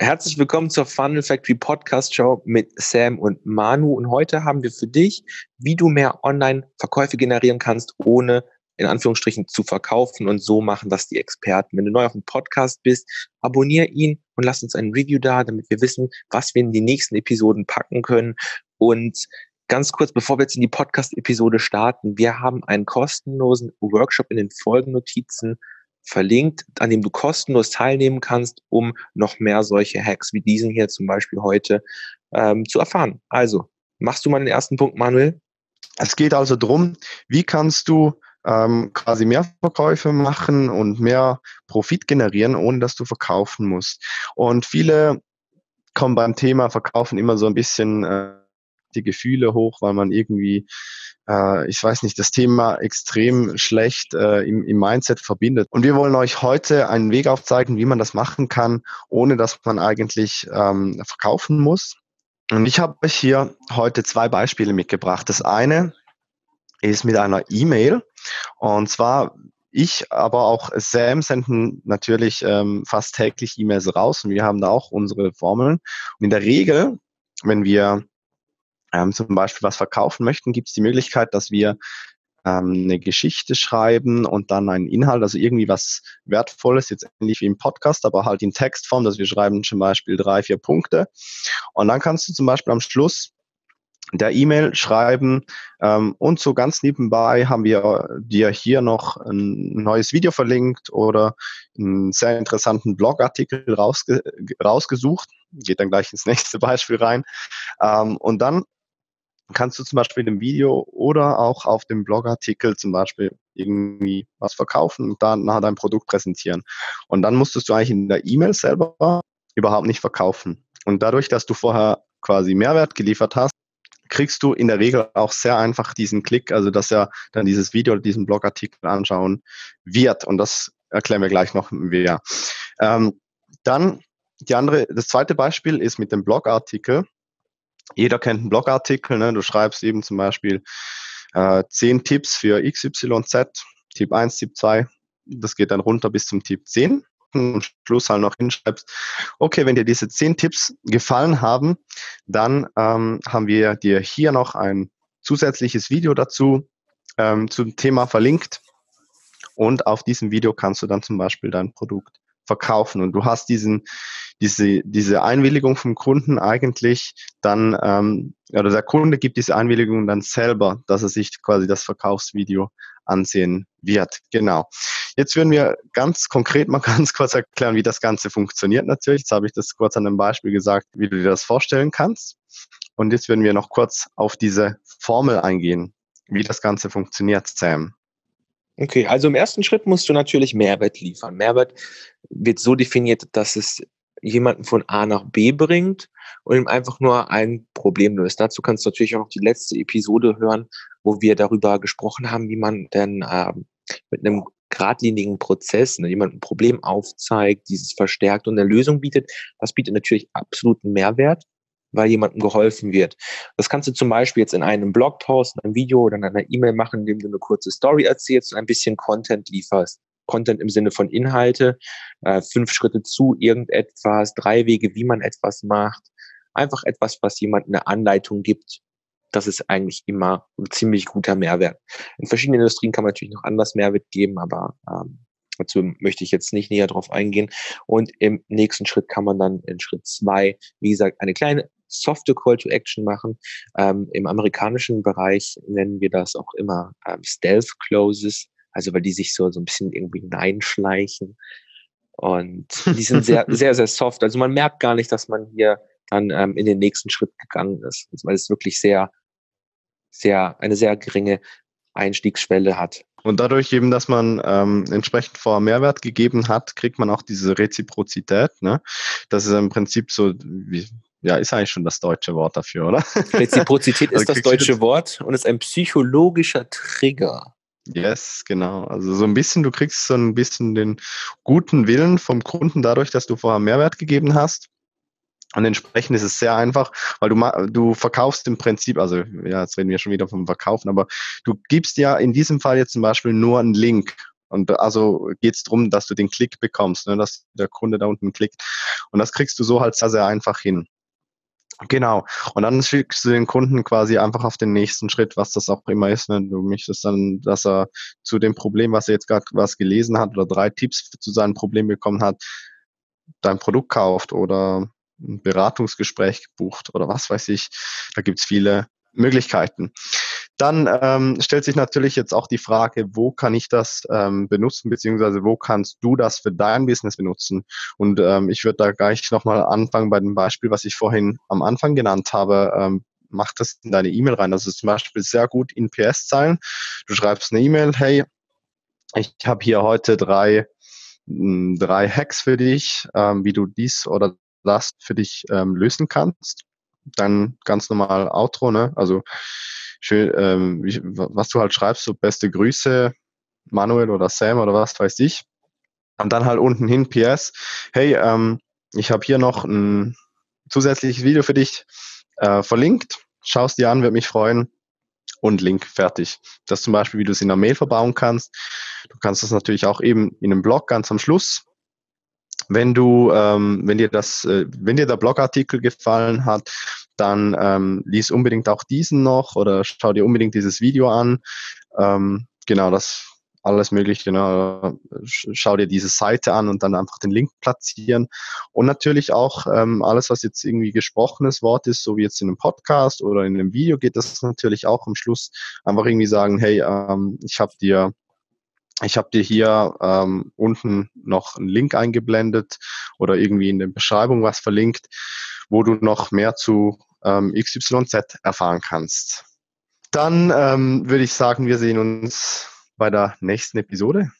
Herzlich willkommen zur Funnel Factory Podcast Show mit Sam und Manu. Und heute haben wir für dich, wie du mehr Online-Verkäufe generieren kannst, ohne in Anführungsstrichen zu verkaufen und so machen das die Experten. Wenn du neu auf dem Podcast bist, abonniere ihn und lass uns ein Review da, damit wir wissen, was wir in die nächsten Episoden packen können. Und ganz kurz, bevor wir jetzt in die Podcast-Episode starten, wir haben einen kostenlosen Workshop in den Folgennotizen verlinkt, an dem du kostenlos teilnehmen kannst, um noch mehr solche Hacks wie diesen hier zum Beispiel heute ähm, zu erfahren. Also, machst du mal den ersten Punkt, Manuel? Es geht also darum, wie kannst du ähm, quasi mehr Verkäufe machen und mehr Profit generieren, ohne dass du verkaufen musst. Und viele kommen beim Thema Verkaufen immer so ein bisschen äh, die Gefühle hoch, weil man irgendwie äh, ich weiß nicht, das Thema extrem schlecht äh, im, im Mindset verbindet. Und wir wollen euch heute einen Weg aufzeigen, wie man das machen kann, ohne dass man eigentlich ähm, verkaufen muss. Und ich habe euch hier heute zwei Beispiele mitgebracht. Das eine ist mit einer E-Mail. Und zwar ich, aber auch Sam senden natürlich ähm, fast täglich E-Mails raus und wir haben da auch unsere Formeln. Und in der Regel, wenn wir ähm, zum Beispiel was verkaufen möchten, gibt es die Möglichkeit, dass wir ähm, eine Geschichte schreiben und dann einen Inhalt, also irgendwie was Wertvolles, jetzt ähnlich wie im Podcast, aber halt in Textform, dass wir schreiben zum Beispiel drei, vier Punkte. Und dann kannst du zum Beispiel am Schluss der E-Mail schreiben ähm, und so ganz nebenbei haben wir dir hier noch ein neues Video verlinkt oder einen sehr interessanten Blogartikel rausge rausgesucht. Geht dann gleich ins nächste Beispiel rein. Ähm, und dann kannst du zum Beispiel in dem Video oder auch auf dem Blogartikel zum Beispiel irgendwie was verkaufen und dann nachher dein Produkt präsentieren. Und dann musstest du eigentlich in der E-Mail selber überhaupt nicht verkaufen. Und dadurch, dass du vorher quasi Mehrwert geliefert hast, kriegst du in der Regel auch sehr einfach diesen Klick, also dass er dann dieses Video oder diesen Blogartikel anschauen wird. Und das erklären wir gleich noch mehr. Ähm, dann die andere, das zweite Beispiel ist mit dem Blogartikel jeder kennt einen Blogartikel, ne? du schreibst eben zum Beispiel äh, 10 Tipps für XYZ, Tipp 1, Tipp 2, das geht dann runter bis zum Tipp 10 am Schluss halt noch hinschreibst, okay, wenn dir diese 10 Tipps gefallen haben, dann ähm, haben wir dir hier noch ein zusätzliches Video dazu ähm, zum Thema verlinkt. Und auf diesem Video kannst du dann zum Beispiel dein Produkt verkaufen und du hast diesen, diese, diese Einwilligung vom Kunden eigentlich dann, ähm, oder der Kunde gibt diese Einwilligung dann selber, dass er sich quasi das Verkaufsvideo ansehen wird. Genau. Jetzt würden wir ganz konkret mal ganz kurz erklären, wie das Ganze funktioniert natürlich. Jetzt habe ich das kurz an einem Beispiel gesagt, wie du dir das vorstellen kannst. Und jetzt würden wir noch kurz auf diese Formel eingehen, wie das Ganze funktioniert, Sam. Okay, also im ersten Schritt musst du natürlich Mehrwert liefern. Mehrwert wird so definiert, dass es jemanden von A nach B bringt und ihm einfach nur ein Problem löst. Dazu kannst du natürlich auch noch die letzte Episode hören, wo wir darüber gesprochen haben, wie man denn ähm, mit einem geradlinigen Prozess, ne, jemand ein Problem aufzeigt, dieses verstärkt und eine Lösung bietet. Das bietet natürlich absoluten Mehrwert weil jemandem geholfen wird. Das kannst du zum Beispiel jetzt in einem Blogpost, in einem Video oder in einer E-Mail machen, indem du eine kurze Story erzählst und ein bisschen Content lieferst. Content im Sinne von Inhalte, äh, fünf Schritte zu irgendetwas, drei Wege, wie man etwas macht. Einfach etwas, was jemand eine Anleitung gibt. Das ist eigentlich immer ein ziemlich guter Mehrwert. In verschiedenen Industrien kann man natürlich noch anders Mehrwert geben, aber ähm, Dazu möchte ich jetzt nicht näher drauf eingehen. Und im nächsten Schritt kann man dann in Schritt zwei, wie gesagt, eine kleine softe Call to Action machen. Ähm, Im amerikanischen Bereich nennen wir das auch immer ähm, Stealth Closes, also weil die sich so, so ein bisschen irgendwie hineinschleichen. Und die sind sehr, sehr, sehr soft. Also man merkt gar nicht, dass man hier dann ähm, in den nächsten Schritt gegangen ist, weil es wirklich sehr, sehr, eine sehr geringe Einstiegsschwelle hat. Und dadurch eben, dass man ähm, entsprechend vor Mehrwert gegeben hat, kriegt man auch diese Reziprozität. Ne? Das ist im Prinzip so, wie, ja, ist eigentlich schon das deutsche Wort dafür, oder? Reziprozität ist also das deutsche Wort und ist ein psychologischer Trigger. Yes, genau. Also so ein bisschen, du kriegst so ein bisschen den guten Willen vom Kunden dadurch, dass du vorher Mehrwert gegeben hast. Und entsprechend ist es sehr einfach, weil du, du verkaufst im Prinzip, also ja, jetzt reden wir schon wieder vom Verkaufen, aber du gibst ja in diesem Fall jetzt zum Beispiel nur einen Link Und also geht es darum, dass du den Klick bekommst, ne, dass der Kunde da unten klickt. Und das kriegst du so halt sehr, sehr einfach hin. Genau. Und dann schickst du den Kunden quasi einfach auf den nächsten Schritt, was das auch immer ist. Ne? Du möchtest dann, dass er zu dem Problem, was er jetzt gerade was gelesen hat oder drei Tipps zu seinem Problem bekommen hat, dein Produkt kauft oder ein Beratungsgespräch gebucht oder was weiß ich. Da gibt's viele Möglichkeiten. Dann ähm, stellt sich natürlich jetzt auch die Frage, wo kann ich das ähm, benutzen, beziehungsweise wo kannst du das für dein Business benutzen? Und ähm, ich würde da gleich nochmal anfangen bei dem Beispiel, was ich vorhin am Anfang genannt habe. Ähm, mach das in deine E-Mail rein. Das ist zum Beispiel sehr gut in PS-Zeilen. Du schreibst eine E-Mail, hey, ich habe hier heute drei, hm, drei Hacks für dich, ähm, wie du dies oder das für dich ähm, lösen kannst. Dann ganz normal Outro, ne? Also schön, ähm, wie, was du halt schreibst, so beste Grüße, Manuel oder Sam oder was weiß ich. Und dann halt unten hin PS, hey, ähm, ich habe hier noch ein zusätzliches Video für dich äh, verlinkt. Schaust dir an, würde mich freuen. Und Link fertig. Das zum Beispiel, wie du es in der Mail verbauen kannst. Du kannst das natürlich auch eben in einem Blog ganz am Schluss wenn du, ähm, wenn dir das, äh, wenn dir der Blogartikel gefallen hat, dann ähm, lies unbedingt auch diesen noch oder schau dir unbedingt dieses Video an. Ähm, genau, das alles Mögliche. Ne? Schau dir diese Seite an und dann einfach den Link platzieren. Und natürlich auch ähm, alles, was jetzt irgendwie gesprochenes Wort ist, so wie jetzt in einem Podcast oder in einem Video, geht das natürlich auch am Schluss einfach irgendwie sagen, hey, ähm, ich habe dir ich habe dir hier ähm, unten noch einen Link eingeblendet oder irgendwie in der Beschreibung was verlinkt, wo du noch mehr zu ähm, XYZ erfahren kannst. Dann ähm, würde ich sagen, wir sehen uns bei der nächsten Episode.